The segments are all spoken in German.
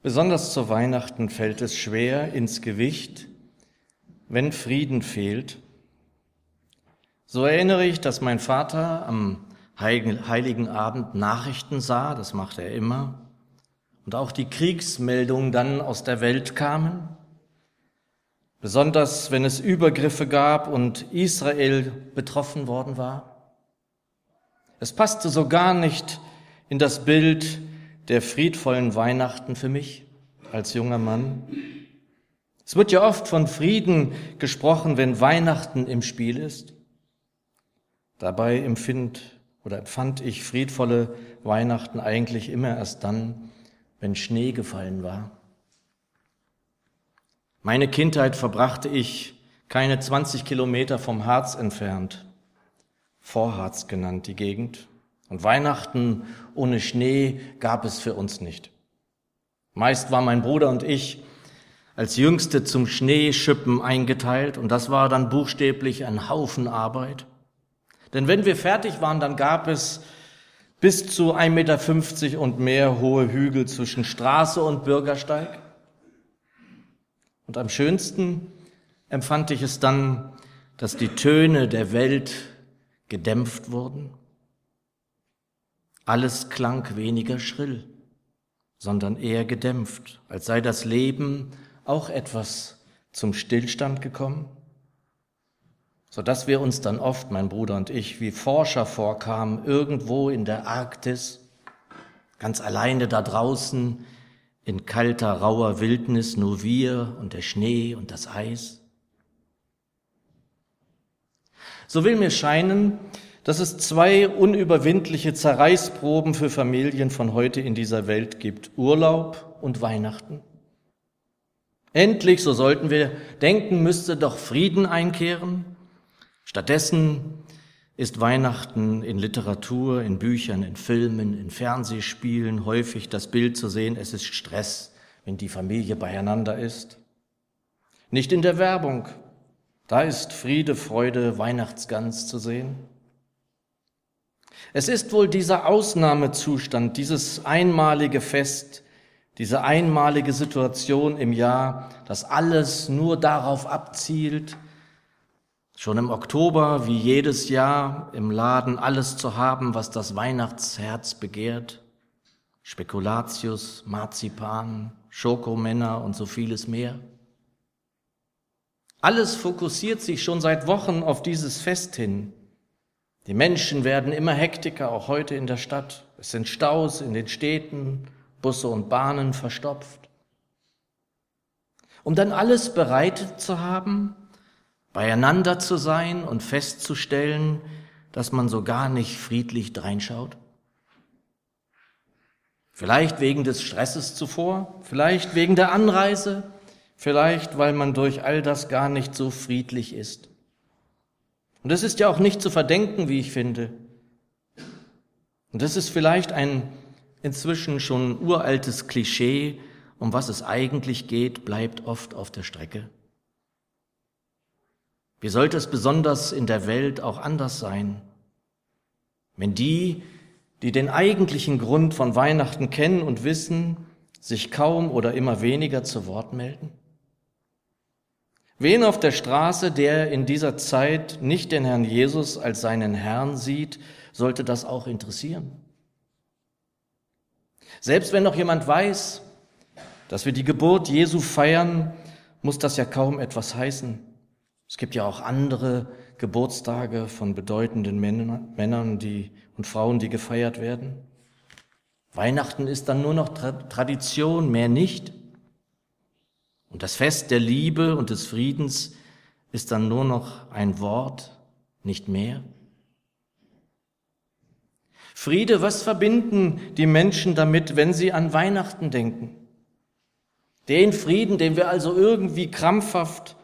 Besonders zu Weihnachten fällt es schwer ins Gewicht, wenn Frieden fehlt. So erinnere ich, dass mein Vater am heiligen Abend Nachrichten sah, das macht er immer, und auch die Kriegsmeldungen dann aus der Welt kamen, besonders wenn es Übergriffe gab und Israel betroffen worden war. Es passte so gar nicht in das Bild der friedvollen Weihnachten für mich als junger Mann. Es wird ja oft von Frieden gesprochen, wenn Weihnachten im Spiel ist. Dabei empfind oder empfand ich friedvolle Weihnachten eigentlich immer erst dann, wenn Schnee gefallen war. Meine Kindheit verbrachte ich keine 20 Kilometer vom Harz entfernt, Vorharz genannt die Gegend. Und Weihnachten ohne Schnee gab es für uns nicht. Meist war mein Bruder und ich als Jüngste zum Schneeschippen eingeteilt und das war dann buchstäblich ein Haufen Arbeit. Denn wenn wir fertig waren, dann gab es bis zu 1,50 Meter und mehr hohe Hügel zwischen Straße und Bürgersteig. Und am schönsten empfand ich es dann, dass die Töne der Welt gedämpft wurden alles klang weniger schrill, sondern eher gedämpft, als sei das Leben auch etwas zum Stillstand gekommen, so dass wir uns dann oft, mein Bruder und ich, wie Forscher vorkamen, irgendwo in der Arktis, ganz alleine da draußen, in kalter, rauer Wildnis, nur wir und der Schnee und das Eis. So will mir scheinen, dass es zwei unüberwindliche Zerreißproben für Familien von heute in dieser Welt gibt. Urlaub und Weihnachten. Endlich, so sollten wir denken, müsste doch Frieden einkehren. Stattdessen ist Weihnachten in Literatur, in Büchern, in Filmen, in Fernsehspielen häufig das Bild zu sehen, es ist Stress, wenn die Familie beieinander ist. Nicht in der Werbung, da ist Friede, Freude, Weihnachtsgans zu sehen. Es ist wohl dieser Ausnahmezustand, dieses einmalige Fest, diese einmalige Situation im Jahr, das alles nur darauf abzielt, schon im Oktober wie jedes Jahr im Laden alles zu haben, was das Weihnachtsherz begehrt. Spekulatius, Marzipan, Schokomänner und so vieles mehr. Alles fokussiert sich schon seit Wochen auf dieses Fest hin. Die Menschen werden immer hektiker, auch heute in der Stadt. Es sind Staus in den Städten, Busse und Bahnen verstopft. Um dann alles bereitet zu haben, beieinander zu sein und festzustellen, dass man so gar nicht friedlich dreinschaut? Vielleicht wegen des Stresses zuvor, vielleicht wegen der Anreise, vielleicht weil man durch all das gar nicht so friedlich ist. Und das ist ja auch nicht zu verdenken, wie ich finde. Und das ist vielleicht ein inzwischen schon uraltes Klischee, um was es eigentlich geht, bleibt oft auf der Strecke. Wie sollte es besonders in der Welt auch anders sein, wenn die, die den eigentlichen Grund von Weihnachten kennen und wissen, sich kaum oder immer weniger zu Wort melden? Wen auf der Straße, der in dieser Zeit nicht den Herrn Jesus als seinen Herrn sieht, sollte das auch interessieren. Selbst wenn noch jemand weiß, dass wir die Geburt Jesu feiern, muss das ja kaum etwas heißen. Es gibt ja auch andere Geburtstage von bedeutenden Männern die, und Frauen, die gefeiert werden. Weihnachten ist dann nur noch Tradition, mehr nicht. Und das Fest der Liebe und des Friedens ist dann nur noch ein Wort, nicht mehr. Friede, was verbinden die Menschen damit, wenn sie an Weihnachten denken? Den Frieden, den wir also irgendwie krampfhaft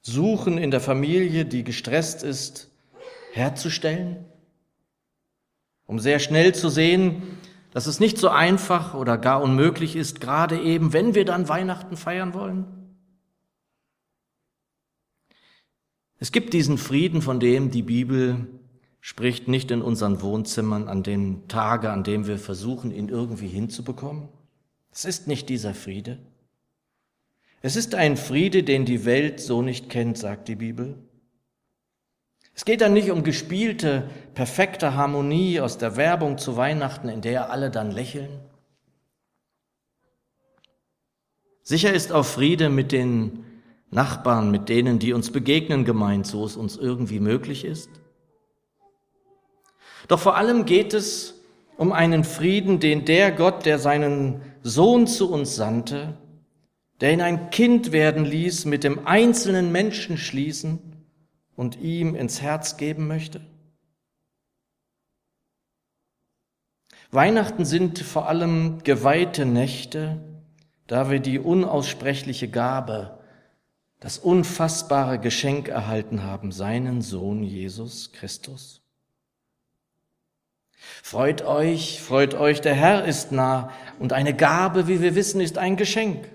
suchen in der Familie, die gestresst ist, herzustellen? Um sehr schnell zu sehen, dass es nicht so einfach oder gar unmöglich ist, gerade eben, wenn wir dann Weihnachten feiern wollen? Es gibt diesen Frieden, von dem die Bibel spricht, nicht in unseren Wohnzimmern an den Tage, an dem wir versuchen, ihn irgendwie hinzubekommen. Es ist nicht dieser Friede. Es ist ein Friede, den die Welt so nicht kennt, sagt die Bibel. Es geht dann nicht um gespielte, perfekte Harmonie aus der Werbung zu Weihnachten, in der alle dann lächeln. Sicher ist auch Friede mit den Nachbarn, mit denen, die uns begegnen, gemeint, so es uns irgendwie möglich ist. Doch vor allem geht es um einen Frieden, den der Gott, der seinen Sohn zu uns sandte, der ihn ein Kind werden ließ, mit dem einzelnen Menschen schließen und ihm ins Herz geben möchte? Weihnachten sind vor allem geweihte Nächte, da wir die unaussprechliche Gabe, das unfassbare Geschenk erhalten haben, seinen Sohn Jesus Christus. Freut euch, freut euch, der Herr ist nah und eine Gabe, wie wir wissen, ist ein Geschenk.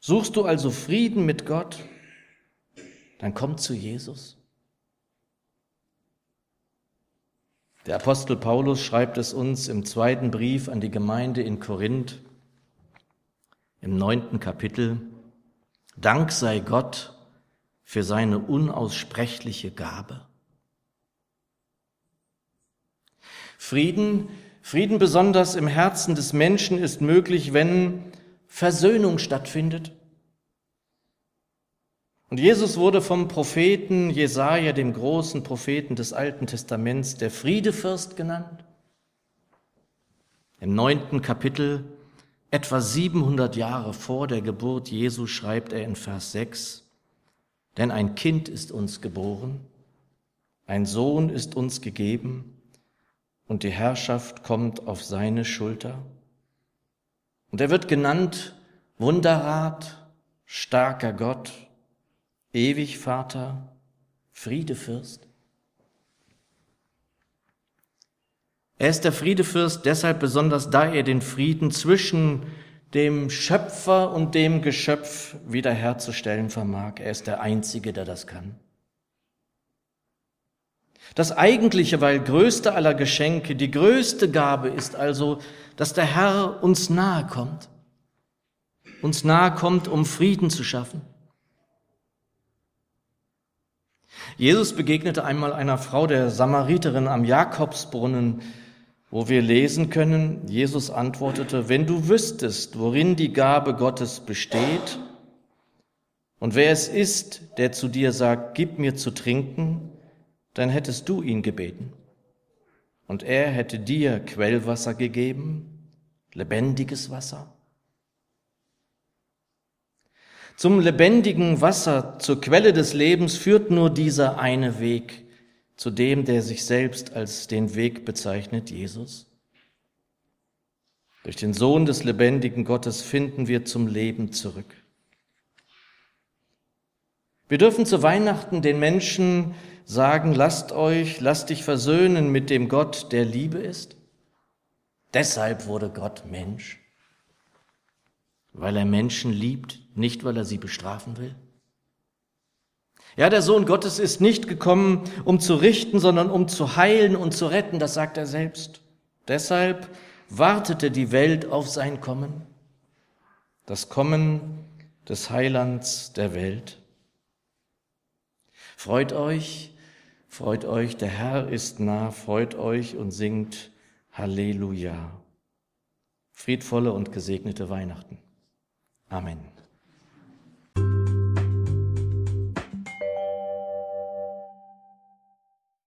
Suchst du also Frieden mit Gott, dann komm zu Jesus. Der Apostel Paulus schreibt es uns im zweiten Brief an die Gemeinde in Korinth im neunten Kapitel. Dank sei Gott für seine unaussprechliche Gabe. Frieden, Frieden besonders im Herzen des Menschen ist möglich, wenn Versöhnung stattfindet. Und Jesus wurde vom Propheten Jesaja, dem großen Propheten des Alten Testaments, der Friedefürst genannt. Im neunten Kapitel, etwa 700 Jahre vor der Geburt Jesu, schreibt er in Vers 6, denn ein Kind ist uns geboren, ein Sohn ist uns gegeben und die Herrschaft kommt auf seine Schulter. Und er wird genannt Wunderrat, starker Gott, ewig Vater, Friedefürst. Er ist der Friedefürst deshalb besonders, da er den Frieden zwischen dem Schöpfer und dem Geschöpf wiederherzustellen vermag. Er ist der Einzige, der das kann. Das eigentliche, weil größte aller Geschenke, die größte Gabe ist also, dass der Herr uns nahe kommt. Uns nahe kommt, um Frieden zu schaffen. Jesus begegnete einmal einer Frau, der Samariterin am Jakobsbrunnen, wo wir lesen können, Jesus antwortete, wenn du wüsstest, worin die Gabe Gottes besteht und wer es ist, der zu dir sagt, gib mir zu trinken, dann hättest du ihn gebeten. Und er hätte dir Quellwasser gegeben, lebendiges Wasser. Zum lebendigen Wasser, zur Quelle des Lebens führt nur dieser eine Weg, zu dem, der sich selbst als den Weg bezeichnet, Jesus. Durch den Sohn des lebendigen Gottes finden wir zum Leben zurück. Wir dürfen zu Weihnachten den Menschen sagen, lasst euch, lasst dich versöhnen mit dem Gott, der Liebe ist. Deshalb wurde Gott Mensch, weil er Menschen liebt, nicht weil er sie bestrafen will? Ja, der Sohn Gottes ist nicht gekommen, um zu richten, sondern um zu heilen und zu retten, das sagt er selbst. Deshalb wartete die Welt auf sein Kommen, das Kommen des Heilands der Welt. Freut euch, freut euch, der Herr ist nah, freut euch und singt Halleluja. Friedvolle und gesegnete Weihnachten. Amen.